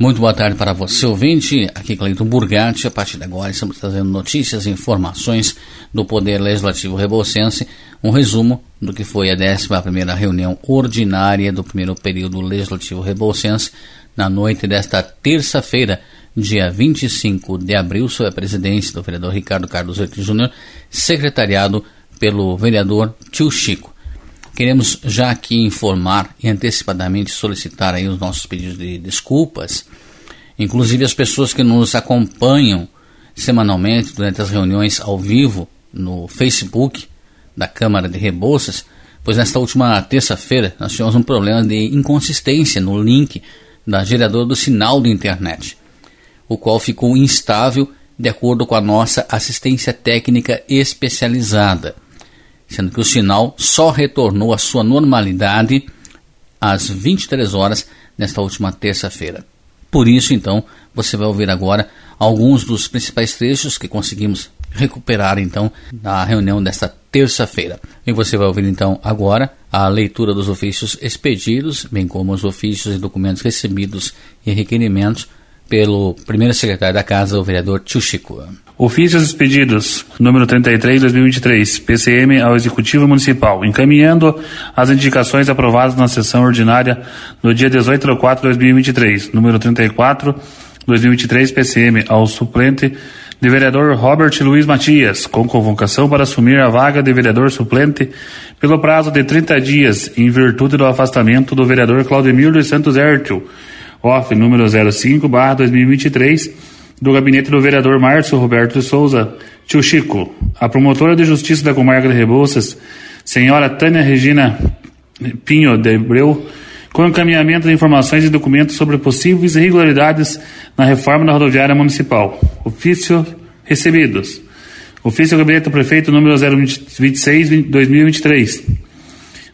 Muito boa tarde para você, ouvinte. Aqui Cleiton Burgatti. A partir de agora estamos trazendo notícias e informações do Poder Legislativo Rebouçense, um resumo do que foi a 11ª reunião ordinária do primeiro período legislativo rebouçense na noite desta terça-feira, dia 25 de abril, sob a presidência do vereador Ricardo Carlos Oito Júnior, secretariado pelo vereador Tio Chico. Queremos já aqui informar e antecipadamente solicitar aí os nossos pedidos de desculpas, inclusive as pessoas que nos acompanham semanalmente durante as reuniões ao vivo no Facebook da Câmara de Rebouças, pois nesta última terça-feira nós tivemos um problema de inconsistência no link da geradora do sinal da internet, o qual ficou instável de acordo com a nossa assistência técnica especializada sendo que o sinal só retornou à sua normalidade às 23 horas nesta última terça-feira. Por isso, então, você vai ouvir agora alguns dos principais trechos que conseguimos recuperar então na reunião desta terça-feira. E você vai ouvir então agora a leitura dos ofícios expedidos, bem como os ofícios e documentos recebidos e requerimentos pelo primeiro secretário da Casa, o vereador Tio Chico. Ofícios expedidos, número 33, 2023, PCM ao Executivo Municipal, encaminhando as indicações aprovadas na sessão ordinária no dia 18 de 4 de 2023, número 34, 2023, PCM ao suplente de vereador Robert Luiz Matias, com convocação para assumir a vaga de vereador suplente pelo prazo de 30 dias, em virtude do afastamento do vereador Claudemir dos Santos Hertel, OF número 05, barra 2023, do gabinete do vereador Márcio Roberto Souza, tio Chico, a promotora de justiça da comarca de Rebouças, senhora Tânia Regina Pinho de Abreu, com encaminhamento de informações e documentos sobre possíveis irregularidades na reforma da rodoviária municipal. Ofício recebidos. Ofício do Gabinete do Prefeito número 026-2023.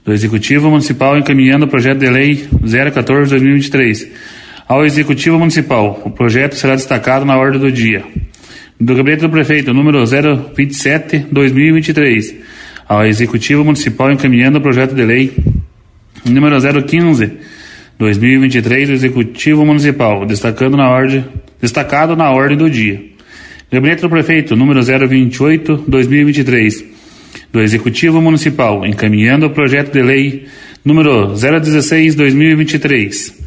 Do Executivo Municipal encaminhando o projeto de lei 014-2023 ao Executivo Municipal. O projeto será destacado na ordem do dia. Do Gabinete do Prefeito, número 027-2023, ao Executivo Municipal encaminhando o projeto de lei número 015-2023 do Executivo Municipal, destacando na ordem, destacado na ordem do dia. Gabinete do Prefeito, número 028-2023, do Executivo Municipal, encaminhando o projeto de lei número 016-2023,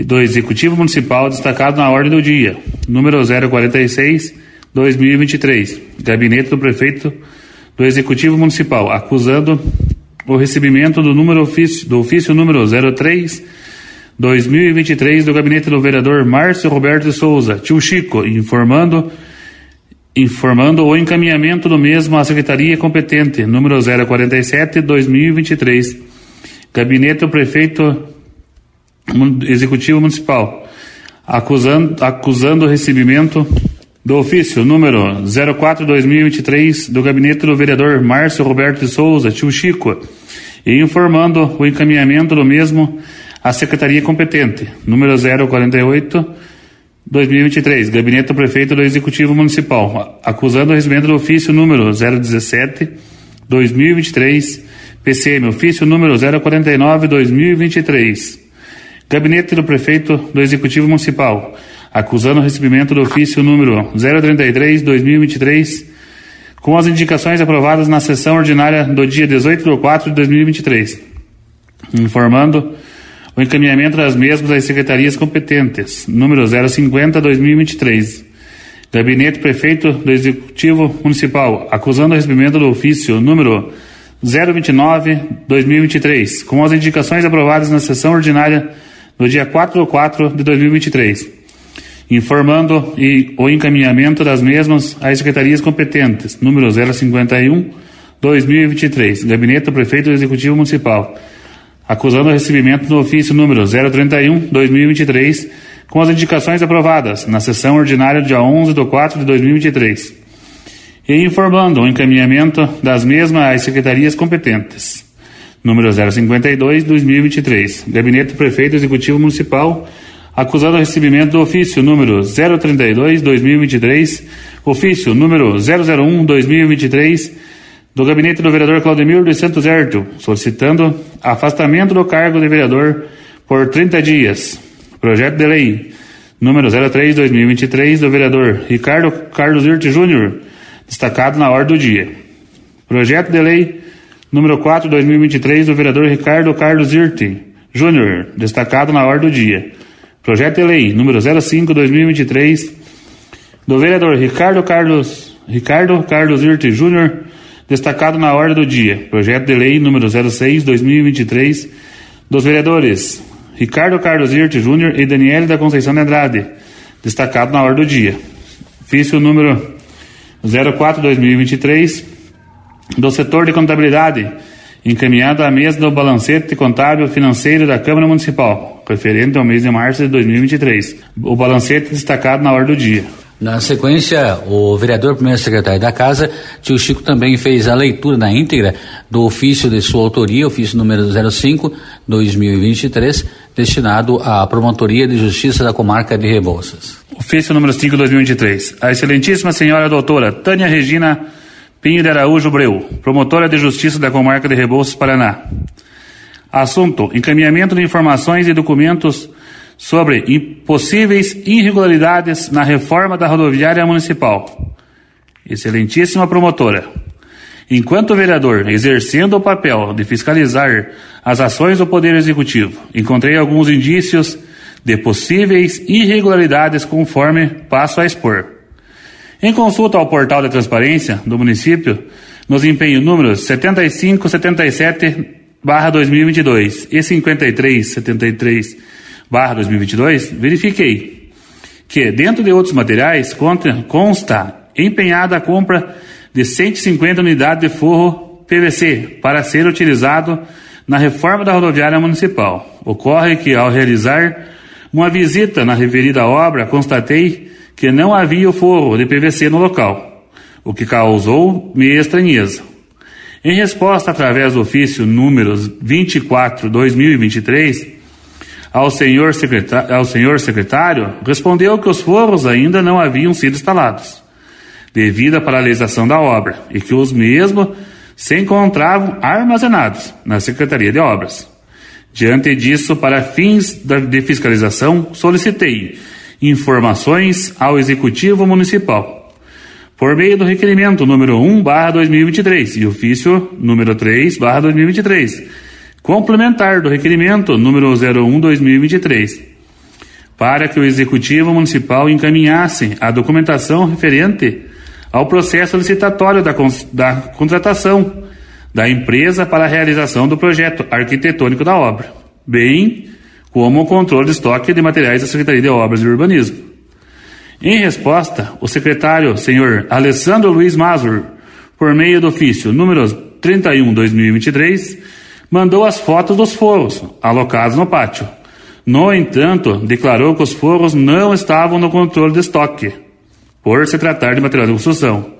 do Executivo Municipal destacado na ordem do dia, número 046, 2023, Gabinete do Prefeito do Executivo Municipal, acusando o recebimento do número ofício, do ofício número 03, 2023 do gabinete do vereador Márcio Roberto de Souza, tio Chico, informando informando o encaminhamento do mesmo à secretaria competente, número 047 2023. Gabinete do prefeito Executivo Municipal, acusando, acusando o recebimento do ofício número 04-2023 do gabinete do vereador Márcio Roberto de Souza, tio Chico, e informando o encaminhamento do mesmo à secretaria competente, número 048 2023, gabinete do prefeito do Executivo Municipal, acusando o recebimento do ofício número 017 2023, PCM, ofício número 049 2023 Gabinete do Prefeito do Executivo Municipal, acusando o recebimento do ofício número 033-2023, com as indicações aprovadas na sessão ordinária do dia 18 de 4 de 2023, informando o encaminhamento das mesmas às secretarias competentes, número 050-2023. Gabinete Prefeito do Executivo Municipal, acusando o recebimento do ofício número 029-2023, com as indicações aprovadas na sessão ordinária no dia 4 de 4 de 2023, informando e o encaminhamento das mesmas às secretarias competentes, número 051, 2023, Gabinete do Prefeito do Executivo Municipal, acusando o recebimento do ofício número 031, 2023, com as indicações aprovadas na sessão ordinária dia 11 de 4 de 2023, e informando o encaminhamento das mesmas às secretarias competentes número 052, 2023. Gabinete do Prefeito Executivo Municipal, acusado o recebimento do ofício número 032, 2023, ofício número 001, 2023, do gabinete do vereador Claudemir dos Santos Herto, solicitando afastamento do cargo de vereador por 30 dias. Projeto de lei número 03-2023, do vereador Ricardo Carlos Irte Júnior, destacado na ordem do dia. Projeto de lei número 4-2023, do vereador Ricardo Carlos Irte Júnior, destacado na ordem do dia. Projeto de lei número 05-2023, do vereador Ricardo Carlos, Ricardo Carlos Irte Júnior, destacado na ordem do dia. Projeto de lei número 06-2023, dos vereadores Ricardo Carlos Irte Júnior e Daniele da Conceição de Andrade, destacado na ordem do dia. Ofício número 04-2023, do setor de contabilidade, encaminhado à mesa do balancete contábil financeiro da Câmara Municipal, referente ao mês de março de 2023. O balancete destacado na ordem do dia. Na sequência, o vereador primeiro secretário da Casa, tio Chico, também fez a leitura na íntegra do ofício de sua autoria, ofício número 05-2023, destinado à Promotoria de Justiça da Comarca de Rebouças. Ofício número 5-2023. A excelentíssima senhora doutora Tânia Regina Pinho de Araújo Breu, promotora de Justiça da Comarca de Rebouças, Paraná. Assunto: encaminhamento de informações e documentos sobre possíveis irregularidades na reforma da rodoviária municipal. Excelentíssima promotora, enquanto vereador exercendo o papel de fiscalizar as ações do Poder Executivo, encontrei alguns indícios de possíveis irregularidades conforme passo a expor. Em consulta ao portal de transparência do município, nos empenho números 7577 barra 2022 e 5373 barra 2022, verifiquei que, dentro de outros materiais, consta empenhada a compra de 150 unidades de forro PVC para ser utilizado na reforma da rodoviária municipal. Ocorre que, ao realizar uma visita na referida obra, constatei que não havia forro de PVC no local, o que causou me estranheza. Em resposta, através do ofício número 24-2023, ao senhor, ao senhor secretário, respondeu que os forros ainda não haviam sido instalados, devido à paralisação da obra, e que os mesmos se encontravam armazenados na Secretaria de Obras. Diante disso, para fins de fiscalização, solicitei informações ao Executivo Municipal, por meio do requerimento número 1/2023 e ofício número 3/2023 complementar do requerimento número 01/2023, para que o Executivo Municipal encaminhasse a documentação referente ao processo licitatório da, da contratação da empresa para a realização do projeto arquitetônico da obra, bem como o controle de estoque de materiais da Secretaria de Obras e Urbanismo. Em resposta, o secretário, senhor Alessandro Luiz Mazur, por meio do ofício número 31/2023, mandou as fotos dos forros alocados no pátio. No entanto, declarou que os forros não estavam no controle de estoque, por se tratar de material de construção.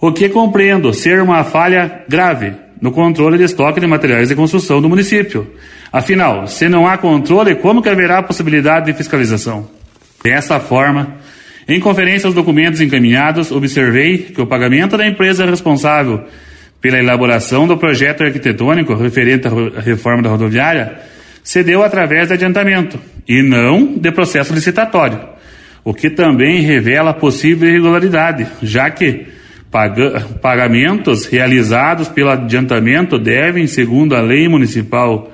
O que compreendo ser uma falha grave no controle de estoque de materiais de construção do município. Afinal, se não há controle, como que haverá possibilidade de fiscalização? Dessa forma, em conferência aos documentos encaminhados, observei que o pagamento da empresa responsável pela elaboração do projeto arquitetônico referente à reforma da rodoviária se deu através de adiantamento e não de processo licitatório, o que também revela possível irregularidade, já que pagamentos realizados pelo adiantamento devem, segundo a Lei Municipal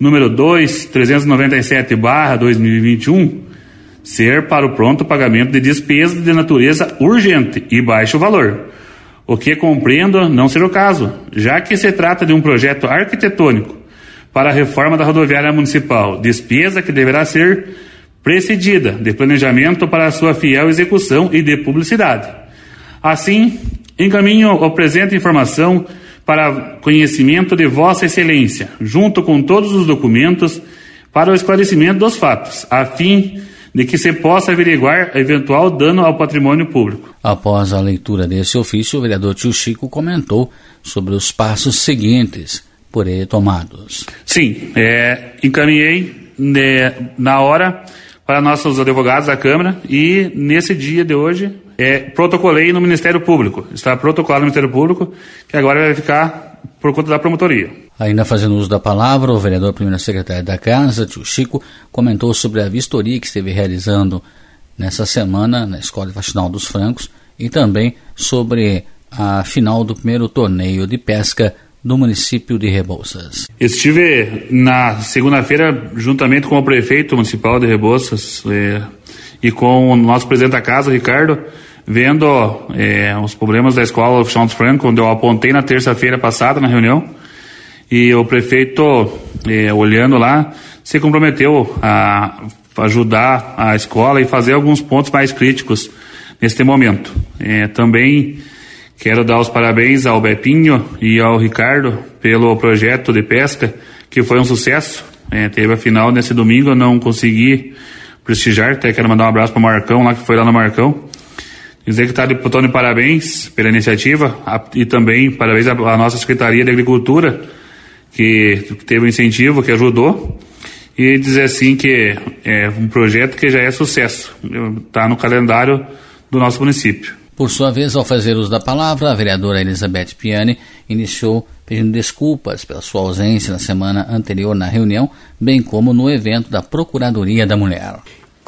número 2397/2021, ser para o pronto pagamento de despesas de natureza urgente e baixo valor o que compreendo não ser o caso, já que se trata de um projeto arquitetônico para a reforma da rodoviária municipal, despesa que deverá ser precedida de planejamento para sua fiel execução e de publicidade. Assim, encaminho o presente informação para conhecimento de Vossa Excelência, junto com todos os documentos, para o esclarecimento dos fatos, a fim de que se possa averiguar eventual dano ao patrimônio público. Após a leitura desse ofício, o vereador Tio Chico comentou sobre os passos seguintes por ele tomados. Sim, é, encaminhei né, na hora para nossos advogados da Câmara e nesse dia de hoje é, protocolei no Ministério Público. Está protocolado no Ministério Público que agora vai ficar por conta da promotoria. Ainda fazendo uso da palavra, o vereador primeiro secretário da Casa, tio Chico, comentou sobre a vistoria que esteve realizando nessa semana na Escola Faxinal dos Francos e também sobre a final do primeiro torneio de pesca do município de Rebouças. Estive na segunda-feira juntamente com o prefeito municipal de Rebouças é, e com o nosso presidente da casa, Ricardo, vendo é, os problemas da escola Faxinal dos Francos, onde eu apontei na terça-feira passada na reunião e o prefeito, eh, olhando lá, se comprometeu a ajudar a escola e fazer alguns pontos mais críticos neste momento. Eh, também quero dar os parabéns ao Bepinho e ao Ricardo pelo projeto de pesca, que foi um sucesso. Eh, teve a final nesse domingo, eu não consegui prestigiar, até quero mandar um abraço para o Marcão lá, que foi lá no Marcão. Dizer que está de, de parabéns pela iniciativa a, e também parabéns à, à nossa Secretaria de Agricultura, que teve um incentivo, que ajudou, e dizer assim que é um projeto que já é sucesso, está no calendário do nosso município. Por sua vez, ao fazer uso da palavra, a vereadora Elizabeth Piani iniciou pedindo desculpas pela sua ausência na semana anterior na reunião, bem como no evento da Procuradoria da Mulher.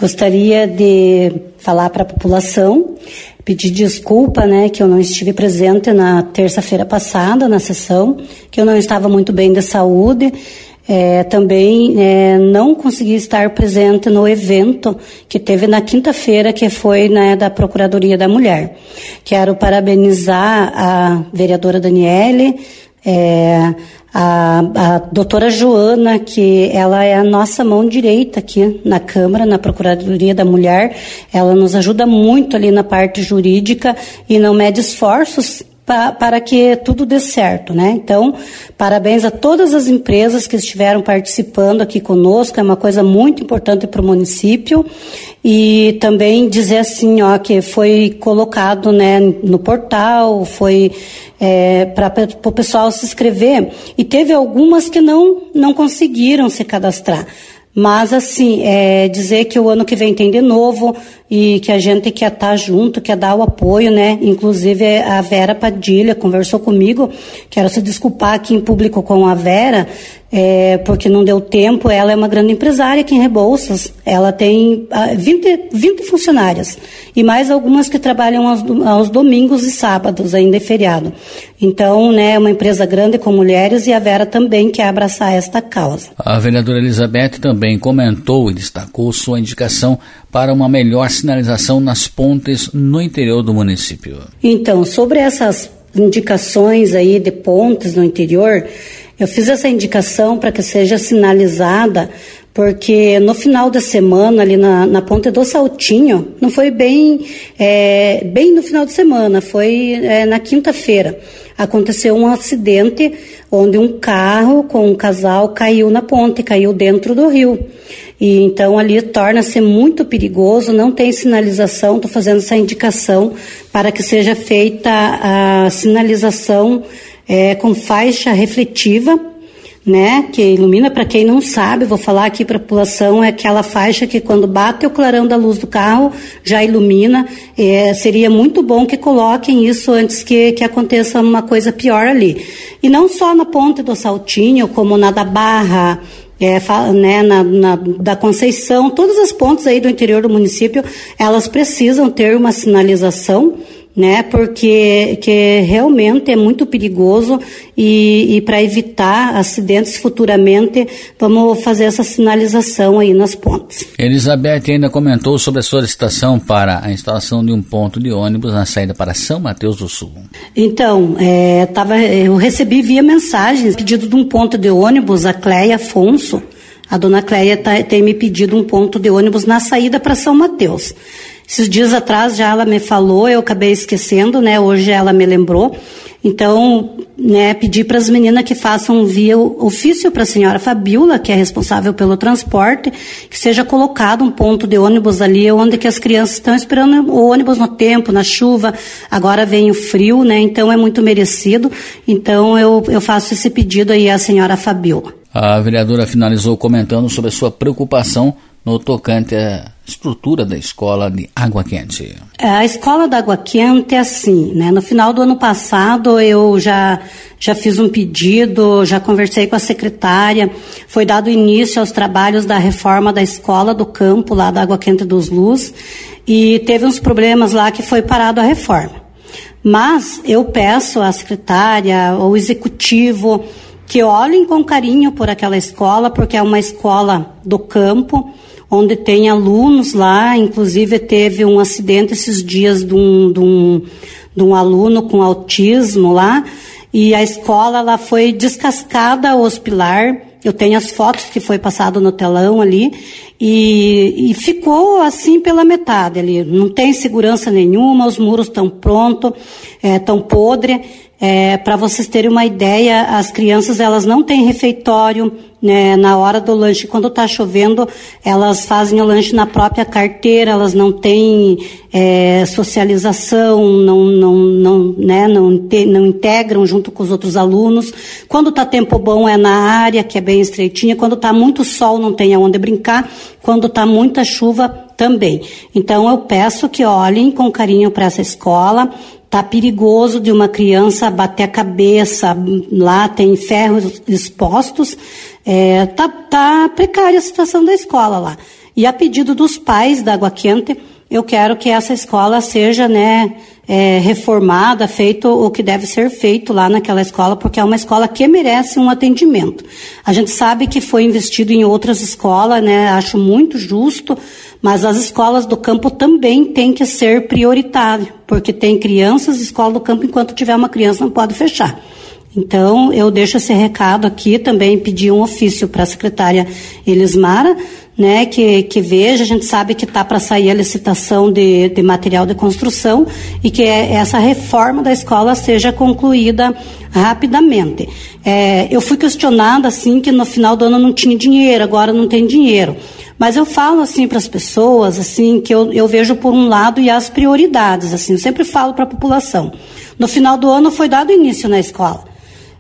Gostaria de falar para a população, pedir desculpa, né, que eu não estive presente na terça-feira passada na sessão, que eu não estava muito bem de saúde. É, também é, não consegui estar presente no evento que teve na quinta-feira, que foi né, da Procuradoria da Mulher. Quero parabenizar a vereadora Daniele, é, a, a doutora Joana, que ela é a nossa mão direita aqui na Câmara, na Procuradoria da Mulher, ela nos ajuda muito ali na parte jurídica e não mede esforços para que tudo dê certo, né? Então, parabéns a todas as empresas que estiveram participando aqui conosco, é uma coisa muito importante para o município e também dizer assim, ó, que foi colocado, né, no portal, foi é, para o pessoal se inscrever e teve algumas que não não conseguiram se cadastrar. Mas, assim, é dizer que o ano que vem tem de novo e que a gente quer estar junto, quer dar o apoio, né? Inclusive, a Vera Padilha conversou comigo, quero se desculpar aqui em público com a Vera, é, porque não deu tempo. Ela é uma grande empresária aqui em Rebouças. Ela tem 20, ah, 20 funcionárias e mais algumas que trabalham aos, aos domingos e sábados, ainda é feriado. Então, né, é uma empresa grande com mulheres e a Vera também quer abraçar esta causa. A vereadora Elizabeth também comentou e destacou sua indicação para uma melhor sinalização nas pontes no interior do município. Então, sobre essas indicações aí de pontes no interior, eu fiz essa indicação para que seja sinalizada, porque no final da semana, ali na, na ponte do Saltinho, não foi bem, é, bem no final de semana, foi é, na quinta-feira. Aconteceu um acidente onde um carro com um casal caiu na ponte, caiu dentro do rio. E então ali torna-se muito perigoso, não tem sinalização, estou fazendo essa indicação para que seja feita a sinalização é, com faixa refletiva, né, que ilumina para quem não sabe, vou falar aqui para a população, é aquela faixa que quando bate o clarão da luz do carro já ilumina. É, seria muito bom que coloquem isso antes que, que aconteça uma coisa pior ali. E não só na ponte do Saltinho, como na da Barra, é, né, na, na, da Conceição, todas as pontes aí do interior do município, elas precisam ter uma sinalização né? Porque que realmente é muito perigoso e, e para evitar acidentes futuramente, vamos fazer essa sinalização aí nas pontes. Elizabeth ainda comentou sobre a solicitação para a instalação de um ponto de ônibus na saída para São Mateus do Sul. Então, é, tava, eu recebi via mensagem pedido de um ponto de ônibus, a Cleia Afonso. A dona Cleia tá, tem me pedido um ponto de ônibus na saída para São Mateus. Esses dias atrás já ela me falou, eu acabei esquecendo, né? Hoje ela me lembrou. Então, né, pedi para as meninas que façam via ofício para a senhora Fabiola, que é responsável pelo transporte, que seja colocado um ponto de ônibus ali onde que as crianças estão esperando o ônibus no tempo, na chuva. Agora vem o frio, né? Então é muito merecido. Então eu, eu faço esse pedido aí à senhora Fabiola. A vereadora finalizou comentando sobre a sua preocupação no tocante a estrutura da escola de Água Quente. É, a escola da Água Quente é assim, né? No final do ano passado eu já já fiz um pedido, já conversei com a secretária, foi dado início aos trabalhos da reforma da escola do campo lá da Água Quente dos Luz e teve uns problemas lá que foi parado a reforma. Mas eu peço à secretária, ao executivo, que olhem com carinho por aquela escola, porque é uma escola do campo, onde tem alunos lá, inclusive teve um acidente esses dias de um, de um, de um aluno com autismo lá, e a escola ela foi descascada hospitalar. Eu tenho as fotos que foi passado no telão ali e, e ficou assim pela metade ali. Não tem segurança nenhuma, os muros estão prontos, estão é, podres. É, Para vocês terem uma ideia, as crianças elas não têm refeitório né, na hora do lanche. Quando está chovendo, elas fazem o lanche na própria carteira, elas não têm é, socialização, não, não, não, né, não, te, não integram junto com os outros alunos. Quando está tempo bom é na área, que é bem estreitinha. Quando está muito sol, não tem aonde brincar. Quando está muita chuva, também. Então eu peço que olhem com carinho para essa escola, Tá perigoso de uma criança bater a cabeça, lá tem ferros expostos, é, tá, tá precária a situação da escola lá. E a pedido dos pais da Água Quente, eu quero que essa escola seja, né, é, reformada, feito o que deve ser feito lá naquela escola, porque é uma escola que merece um atendimento. A gente sabe que foi investido em outras escolas, né, acho muito justo, mas as escolas do campo também têm que ser prioritárias, porque tem crianças, escola do campo, enquanto tiver uma criança, não pode fechar. Então, eu deixo esse recado aqui, também pedi um ofício para a secretária Elismara, né, que, que veja, a gente sabe que está para sair a licitação de, de material de construção e que é, essa reforma da escola seja concluída rapidamente. É, eu fui questionada assim que no final do ano não tinha dinheiro, agora não tem dinheiro. Mas eu falo assim para as pessoas, assim, que eu, eu vejo por um lado e as prioridades, assim, eu sempre falo para a população. No final do ano foi dado início na escola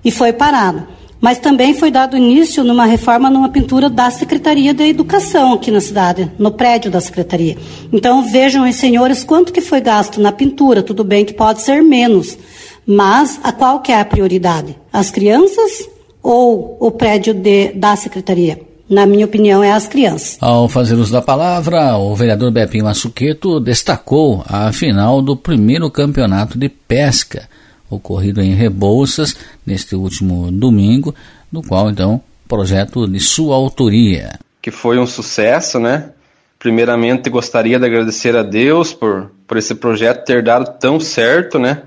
e foi parado. Mas também foi dado início numa reforma numa pintura da Secretaria da Educação aqui na cidade, no prédio da Secretaria. Então vejam, os senhores, quanto que foi gasto na pintura. Tudo bem que pode ser menos, mas a qual que é a prioridade? As crianças ou o prédio de, da Secretaria? Na minha opinião, é as crianças. Ao fazer uso da palavra, o vereador Bepinho Açuqueto destacou a final do primeiro campeonato de pesca, ocorrido em Rebouças neste último domingo, no qual, então, projeto de sua autoria. Que foi um sucesso, né? Primeiramente, gostaria de agradecer a Deus por, por esse projeto ter dado tão certo, né?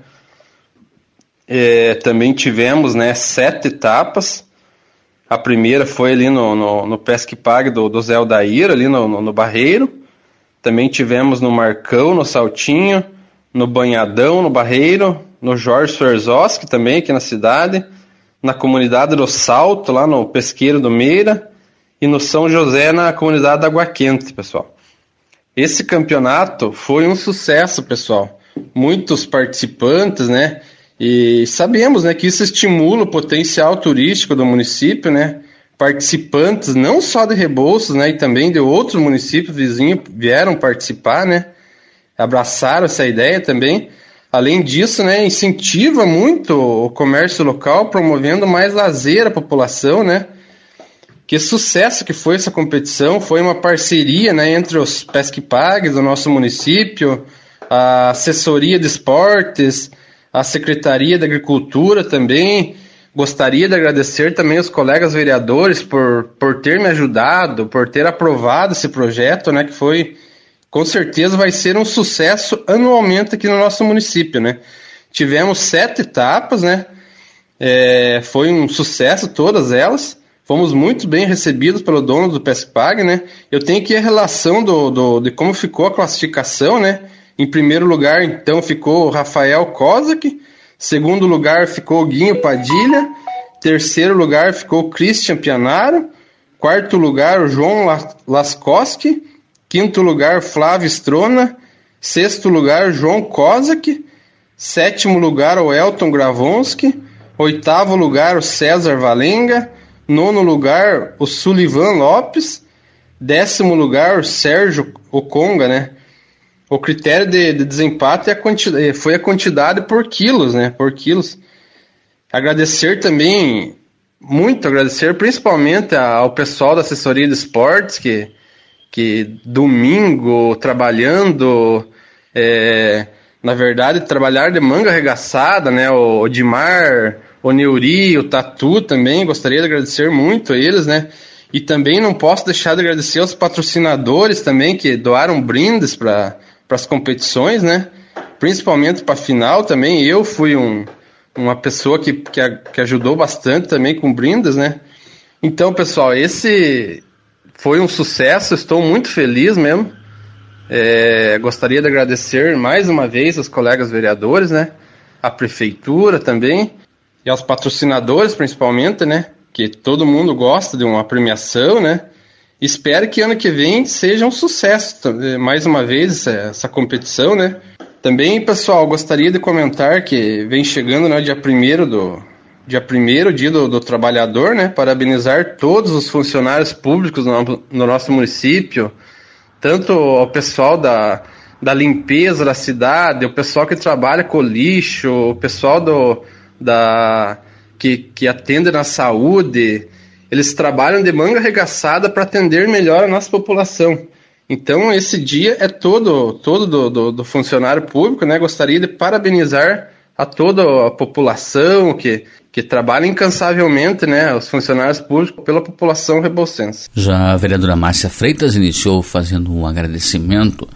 É, também tivemos né, sete etapas, a primeira foi ali no, no, no Pesque Pague do, do Zé Aldair, ali no, no, no, Barreiro. Também tivemos no Marcão, no Saltinho, no Banhadão, no Barreiro, no Jorge Swerzoski também, aqui na cidade, na comunidade do Salto, lá no Pesqueiro do Meira, e no São José, na comunidade da Água Quente, pessoal. Esse campeonato foi um sucesso, pessoal. Muitos participantes, né? E sabemos né, que isso estimula o potencial turístico do município, né? Participantes não só de Rebouças, né, e também de outros municípios vizinhos vieram participar, né? Abraçaram essa ideia também. Além disso, né, incentiva muito o comércio local, promovendo mais lazer à população, né? Que sucesso que foi essa competição, foi uma parceria, né, entre os Pesquipags do nosso município, a assessoria de esportes, a Secretaria da Agricultura também. Gostaria de agradecer também os colegas vereadores por, por ter me ajudado, por ter aprovado esse projeto, né, que foi, com certeza vai ser um sucesso anualmente aqui no nosso município, né. Tivemos sete etapas, né, é, foi um sucesso todas elas, fomos muito bem recebidos pelo dono do PESPAG, né, eu tenho aqui a relação do, do, de como ficou a classificação, né, em primeiro lugar, então, ficou Rafael Kozak. Segundo lugar ficou Guinho Padilha. Terceiro lugar ficou Christian Pianaro. Quarto lugar, João Laskoski. Quinto lugar, Flávio Strona. Sexto lugar, João Kozak. Sétimo lugar, o Elton Gravonski. Oitavo lugar, o César Valenga. Nono lugar, o Sullivan Lopes. Décimo lugar, o Sérgio o Conga, né? O critério de, de desempate é a foi a quantidade por quilos, né? Por quilos. Agradecer também, muito agradecer, principalmente ao pessoal da assessoria de esportes, que, que domingo, trabalhando, é, na verdade, trabalhar de manga arregaçada, né? O, o Dimar, o Neuri, o Tatu também, gostaria de agradecer muito a eles, né? E também não posso deixar de agradecer aos patrocinadores também que doaram brindes para as competições, né? Principalmente para a final também. Eu fui um, uma pessoa que, que, que ajudou bastante também com brindes, né? Então, pessoal, esse foi um sucesso. Estou muito feliz mesmo. É, gostaria de agradecer mais uma vez aos colegas vereadores, né? A prefeitura também e aos patrocinadores principalmente, né? Que todo mundo gosta de uma premiação, né? Espero que ano que vem seja um sucesso mais uma vez essa, competição, né? Também, pessoal, gostaria de comentar que vem chegando né, dia primeiro do dia primeiro dia do, do, trabalhador, né? Parabenizar todos os funcionários públicos no, no nosso município, tanto o pessoal da, da limpeza da cidade, o pessoal que trabalha com lixo, o pessoal do, da, que, que atende na saúde, eles trabalham de manga arregaçada para atender melhor a nossa população. Então, esse dia é todo, todo do, do, do, funcionário público, né? Gostaria de parabenizar a toda a população que, que trabalha incansavelmente, né? Os funcionários públicos pela população rebolsense. Já a vereadora Márcia Freitas iniciou fazendo um agradecimento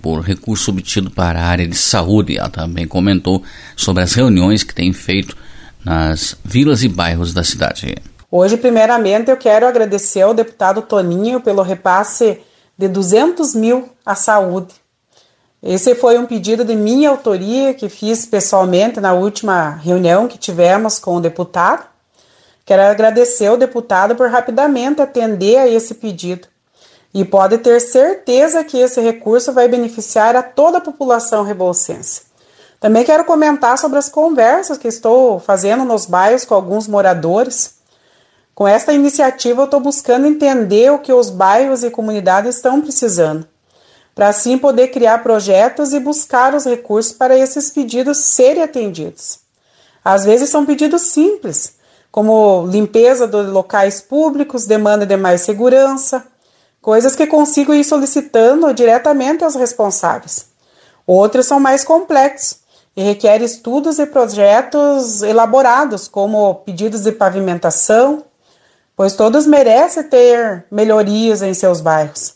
por recurso obtido para a área de saúde. Ela também comentou sobre as reuniões que tem feito nas vilas e bairros da cidade. Hoje, primeiramente, eu quero agradecer ao deputado Toninho pelo repasse de 200 mil à saúde. Esse foi um pedido de minha autoria que fiz pessoalmente na última reunião que tivemos com o deputado. Quero agradecer ao deputado por rapidamente atender a esse pedido. E pode ter certeza que esse recurso vai beneficiar a toda a população rebolsense. Também quero comentar sobre as conversas que estou fazendo nos bairros com alguns moradores com esta iniciativa, eu estou buscando entender o que os bairros e comunidades estão precisando, para assim poder criar projetos e buscar os recursos para esses pedidos serem atendidos. Às vezes são pedidos simples, como limpeza dos locais públicos, demanda de mais segurança, coisas que consigo ir solicitando diretamente aos responsáveis. Outros são mais complexos e requerem estudos e projetos elaborados, como pedidos de pavimentação, pois todos merecem ter melhorias em seus bairros.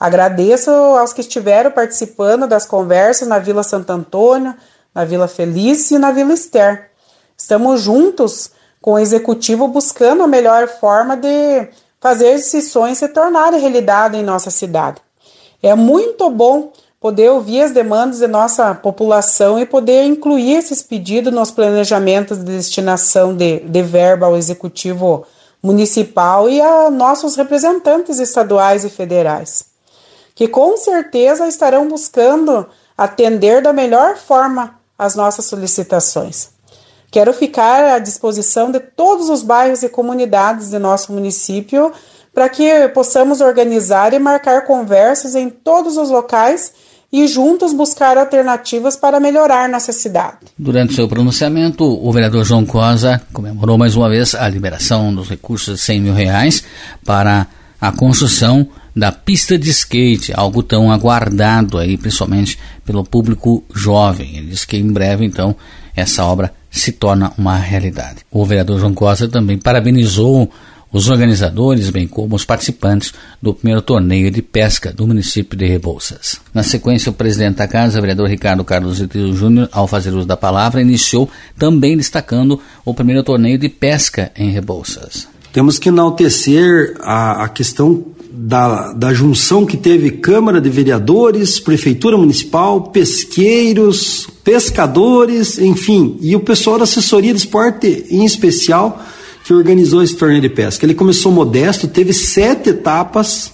Agradeço aos que estiveram participando das conversas na Vila Santo Antônio, na Vila Feliz e na Vila Ester. Estamos juntos com o executivo buscando a melhor forma de fazer esses sonhos se tornarem realidade em nossa cidade. É muito bom poder ouvir as demandas de nossa população e poder incluir esses pedidos nos planejamentos de destinação de, de verba ao executivo municipal e a nossos representantes estaduais e federais, que com certeza estarão buscando atender da melhor forma as nossas solicitações. Quero ficar à disposição de todos os bairros e comunidades de nosso município para que possamos organizar e marcar conversas em todos os locais e juntos buscar alternativas para melhorar nossa cidade. Durante seu pronunciamento, o vereador João Cosa comemorou mais uma vez a liberação dos recursos de 100 mil reais para a construção da pista de skate, algo tão aguardado aí, principalmente pelo público jovem. Ele disse que em breve, então, essa obra se torna uma realidade. O vereador João Costa também parabenizou os organizadores, bem como os participantes do primeiro torneio de pesca do município de Rebouças. Na sequência, o presidente da casa, vereador Ricardo Carlos Rio Júnior, ao fazer uso da palavra, iniciou também destacando o primeiro torneio de pesca em Rebouças. Temos que enaltecer a, a questão da, da junção que teve Câmara de Vereadores, Prefeitura Municipal, pesqueiros, pescadores, enfim, e o pessoal da assessoria de esporte em especial que organizou esse torneio de pesca. Ele começou modesto, teve sete etapas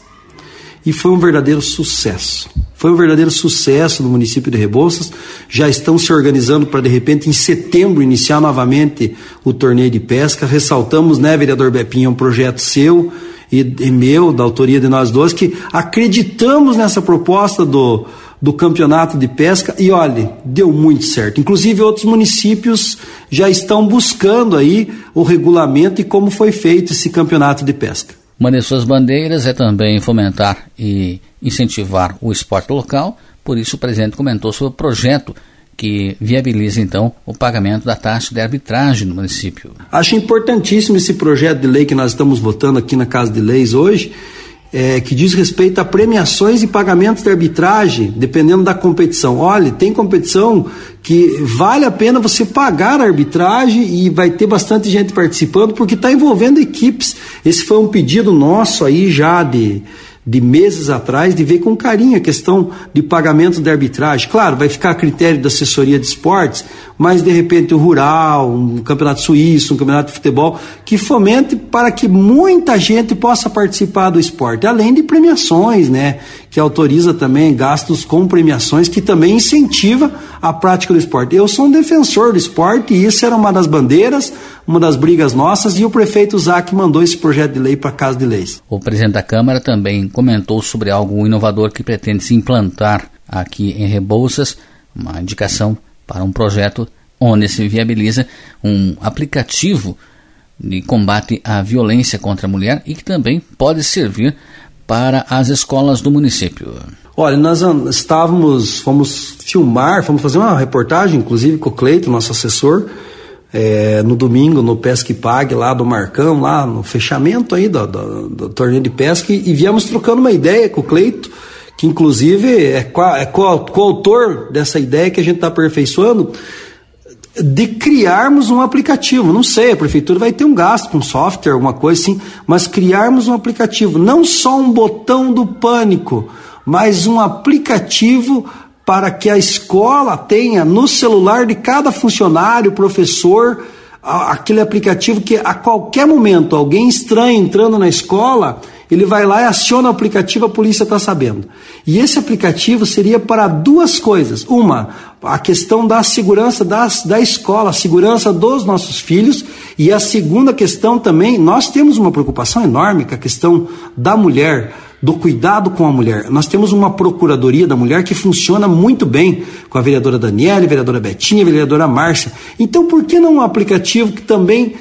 e foi um verdadeiro sucesso. Foi um verdadeiro sucesso no município de Rebouças. Já estão se organizando para, de repente, em setembro, iniciar novamente o torneio de pesca. Ressaltamos, né, vereador Bepinho, é um projeto seu, e, e meu, da autoria de nós dois, que acreditamos nessa proposta do, do campeonato de pesca e olhe, deu muito certo. Inclusive outros municípios já estão buscando aí o regulamento e como foi feito esse campeonato de pesca. Uma de suas bandeiras é também fomentar e incentivar o esporte local, por isso o presidente comentou sobre o projeto que viabiliza então o pagamento da taxa de arbitragem no município. Acho importantíssimo esse projeto de lei que nós estamos votando aqui na Casa de Leis hoje, é, que diz respeito a premiações e pagamentos de arbitragem, dependendo da competição. Olha, tem competição que vale a pena você pagar a arbitragem e vai ter bastante gente participando, porque está envolvendo equipes. Esse foi um pedido nosso aí já de de meses atrás de ver com carinho a questão de pagamento de arbitragem. Claro, vai ficar a critério da assessoria de esportes, mas de repente o rural, um campeonato suíço, um campeonato de futebol, que fomente para que muita gente possa participar do esporte, além de premiações, né? Que autoriza também gastos com premiações, que também incentiva a prática do esporte. Eu sou um defensor do esporte e isso era uma das bandeiras, uma das brigas nossas, e o prefeito Zac mandou esse projeto de lei para Casa de Leis. O presidente da Câmara também comentou sobre algo inovador que pretende se implantar aqui em Rebouças, uma indicação para um projeto onde se viabiliza um aplicativo de combate à violência contra a mulher e que também pode servir para as escolas do município. Olha, nós estávamos, fomos filmar, fomos fazer uma reportagem, inclusive com o Cleito, nosso assessor, é, no domingo no Pesca e Pague, lá do Marcão, lá no fechamento aí do, do, do torneio de pesca, e, e viemos trocando uma ideia com o Cleito, que inclusive é, é coautor dessa ideia que a gente está aperfeiçoando, de criarmos um aplicativo. Não sei, a prefeitura vai ter um gasto com software, alguma coisa assim, mas criarmos um aplicativo, não só um botão do pânico, mas um aplicativo para que a escola tenha no celular de cada funcionário, professor, aquele aplicativo que a qualquer momento alguém estranho entrando na escola, ele vai lá e aciona o aplicativo, a polícia está sabendo. E esse aplicativo seria para duas coisas. Uma, a questão da segurança das, da escola, a segurança dos nossos filhos. E a segunda questão também, nós temos uma preocupação enorme com a questão da mulher do cuidado com a mulher. Nós temos uma procuradoria da mulher que funciona muito bem com a vereadora Daniela, a vereadora Betinha, a vereadora Márcia. Então, por que não um aplicativo que também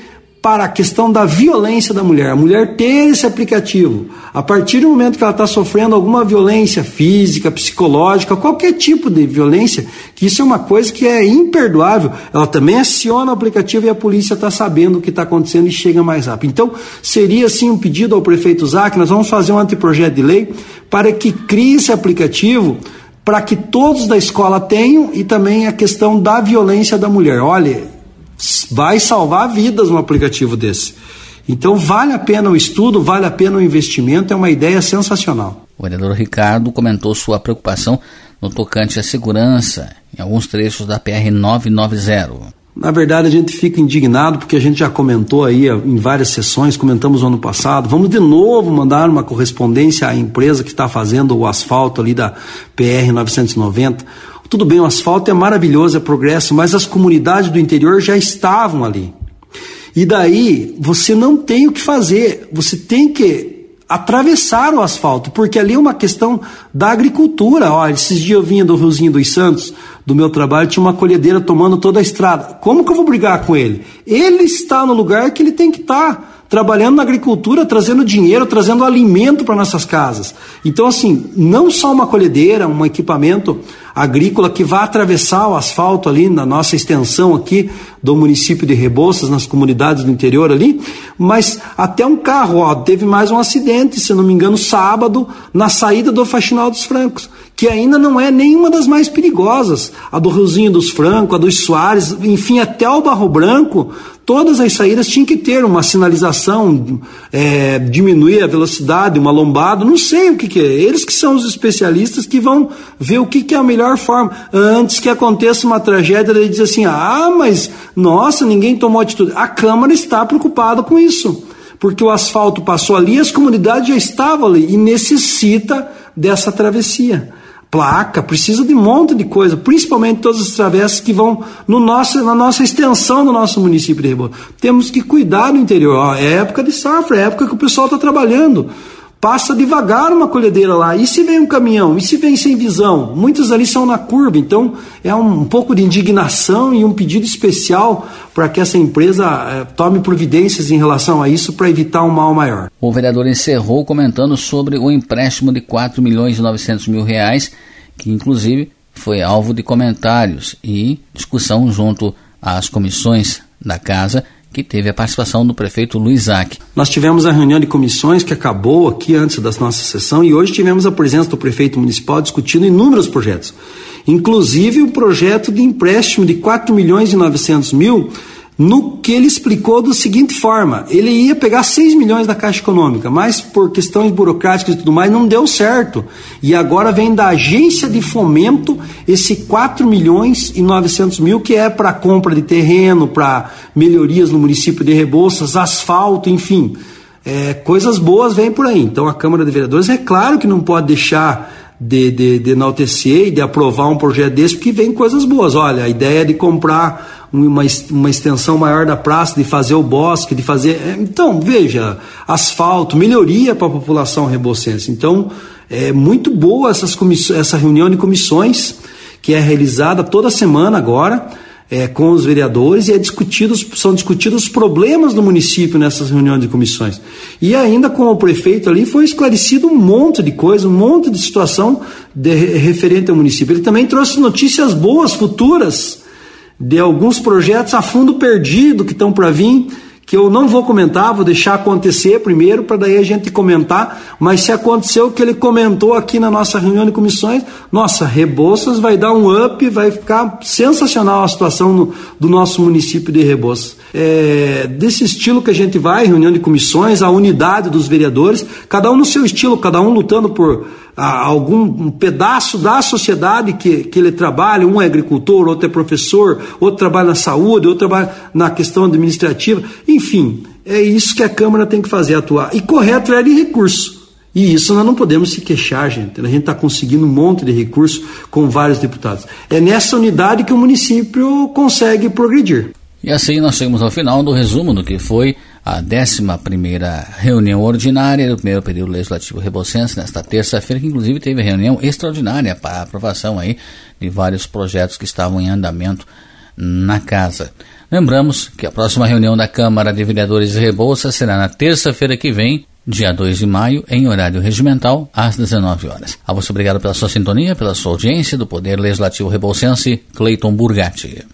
para a questão da violência da mulher. A mulher ter esse aplicativo. A partir do momento que ela está sofrendo alguma violência física, psicológica, qualquer tipo de violência, que isso é uma coisa que é imperdoável, ela também aciona o aplicativo e a polícia está sabendo o que está acontecendo e chega mais rápido. Então, seria assim um pedido ao prefeito Zac, nós vamos fazer um anteprojeto de lei para que crie esse aplicativo para que todos da escola tenham e também a questão da violência da mulher. Olha, vai salvar vidas um aplicativo desse. Então vale a pena o estudo, vale a pena o investimento, é uma ideia sensacional. O vereador Ricardo comentou sua preocupação no tocante à segurança em alguns trechos da PR 990. Na verdade, a gente fica indignado porque a gente já comentou aí em várias sessões, comentamos no ano passado. Vamos de novo mandar uma correspondência à empresa que está fazendo o asfalto ali da PR 990 tudo bem, o asfalto é maravilhoso, é progresso, mas as comunidades do interior já estavam ali. E daí você não tem o que fazer, você tem que atravessar o asfalto, porque ali é uma questão da agricultura. Olha, esses dias eu vinha do Riozinho dos Santos, do meu trabalho, tinha uma colhedeira tomando toda a estrada. Como que eu vou brigar com ele? Ele está no lugar que ele tem que estar trabalhando na agricultura, trazendo dinheiro, trazendo alimento para nossas casas. Então, assim, não só uma colhedeira, um equipamento agrícola que vai atravessar o asfalto ali na nossa extensão aqui do município de Rebouças, nas comunidades do interior ali, mas até um carro, ó, teve mais um acidente, se não me engano, sábado, na saída do Faxinal dos Francos, que ainda não é nenhuma das mais perigosas, a do Riozinho dos Francos, a dos Soares, enfim, até o Barro Branco, todas as saídas tinham que ter uma sinalização, é, diminuir a velocidade, uma lombada, não sei o que, que, é. Eles que são os especialistas que vão ver o que, que é a melhor forma. Antes que aconteça uma tragédia, ele diz assim: ah, mas nossa, ninguém tomou atitude. A Câmara está preocupada com isso, porque o asfalto passou ali, as comunidades já estavam ali e necessita dessa travessia placa, precisa de um monte de coisa, principalmente todas as travessas que vão no nosso, na nossa extensão do nosso município de Rebouças. Temos que cuidar do interior. É época de safra, é época que o pessoal está trabalhando. Passa devagar uma colhedeira lá. E se vem um caminhão? E se vem sem visão? Muitos ali são na curva. Então é um, um pouco de indignação e um pedido especial para que essa empresa eh, tome providências em relação a isso para evitar um mal maior. O vereador encerrou comentando sobre o empréstimo de 4 milhões e 900 mil reais, que inclusive foi alvo de comentários e discussão junto às comissões da casa que teve a participação do prefeito Luiz Zac. Nós tivemos a reunião de comissões que acabou aqui antes da nossa sessão e hoje tivemos a presença do prefeito municipal discutindo inúmeros projetos, inclusive o projeto de empréstimo de 4 milhões e 900 mil no que ele explicou da seguinte forma: ele ia pegar 6 milhões da Caixa Econômica, mas por questões burocráticas e tudo mais não deu certo. E agora vem da agência de fomento esse 4 milhões e 900 mil, que é para compra de terreno, para melhorias no município de Rebouças, asfalto, enfim. É, coisas boas vêm por aí. Então a Câmara de Vereadores é claro que não pode deixar de, de, de enaltecer e de aprovar um projeto desse, porque vem coisas boas. Olha, a ideia de comprar uma, uma extensão maior da praça, de fazer o bosque, de fazer. É, então, veja, asfalto, melhoria para a população rebocense. Então, é muito boa essas essa reunião de comissões que é realizada toda semana agora é, com os vereadores e é discutidos, são discutidos os problemas do município nessas reuniões de comissões. E ainda com o prefeito ali foi esclarecido um monte de coisa, um monte de situação de, referente ao município. Ele também trouxe notícias boas, futuras, de alguns projetos a fundo perdido que estão para vir que eu não vou comentar, vou deixar acontecer primeiro, para daí a gente comentar, mas se aconteceu o que ele comentou aqui na nossa reunião de comissões, nossa, Rebouças vai dar um up, vai ficar sensacional a situação no, do nosso município de Rebouças. É, desse estilo que a gente vai, reunião de comissões, a unidade dos vereadores, cada um no seu estilo, cada um lutando por a, algum um pedaço da sociedade que, que ele trabalha, um é agricultor, outro é professor, outro trabalha na saúde, outro trabalha na questão administrativa, enfim, é isso que a Câmara tem que fazer, atuar. E correr atrás de recursos. E isso nós não podemos se queixar, gente. A gente está conseguindo um monte de recursos com vários deputados. É nessa unidade que o município consegue progredir. E assim nós chegamos ao final do resumo do que foi a 11 reunião ordinária do primeiro período legislativo rebocense, nesta terça-feira, que inclusive teve reunião extraordinária para aprovação aí de vários projetos que estavam em andamento na casa. Lembramos que a próxima reunião da Câmara de Vereadores de Rebouças será na terça-feira que vem, dia 2 de maio, em horário regimental, às 19 horas. A você obrigado pela sua sintonia, pela sua audiência do Poder Legislativo Rebouçense, Cleiton Burgatti.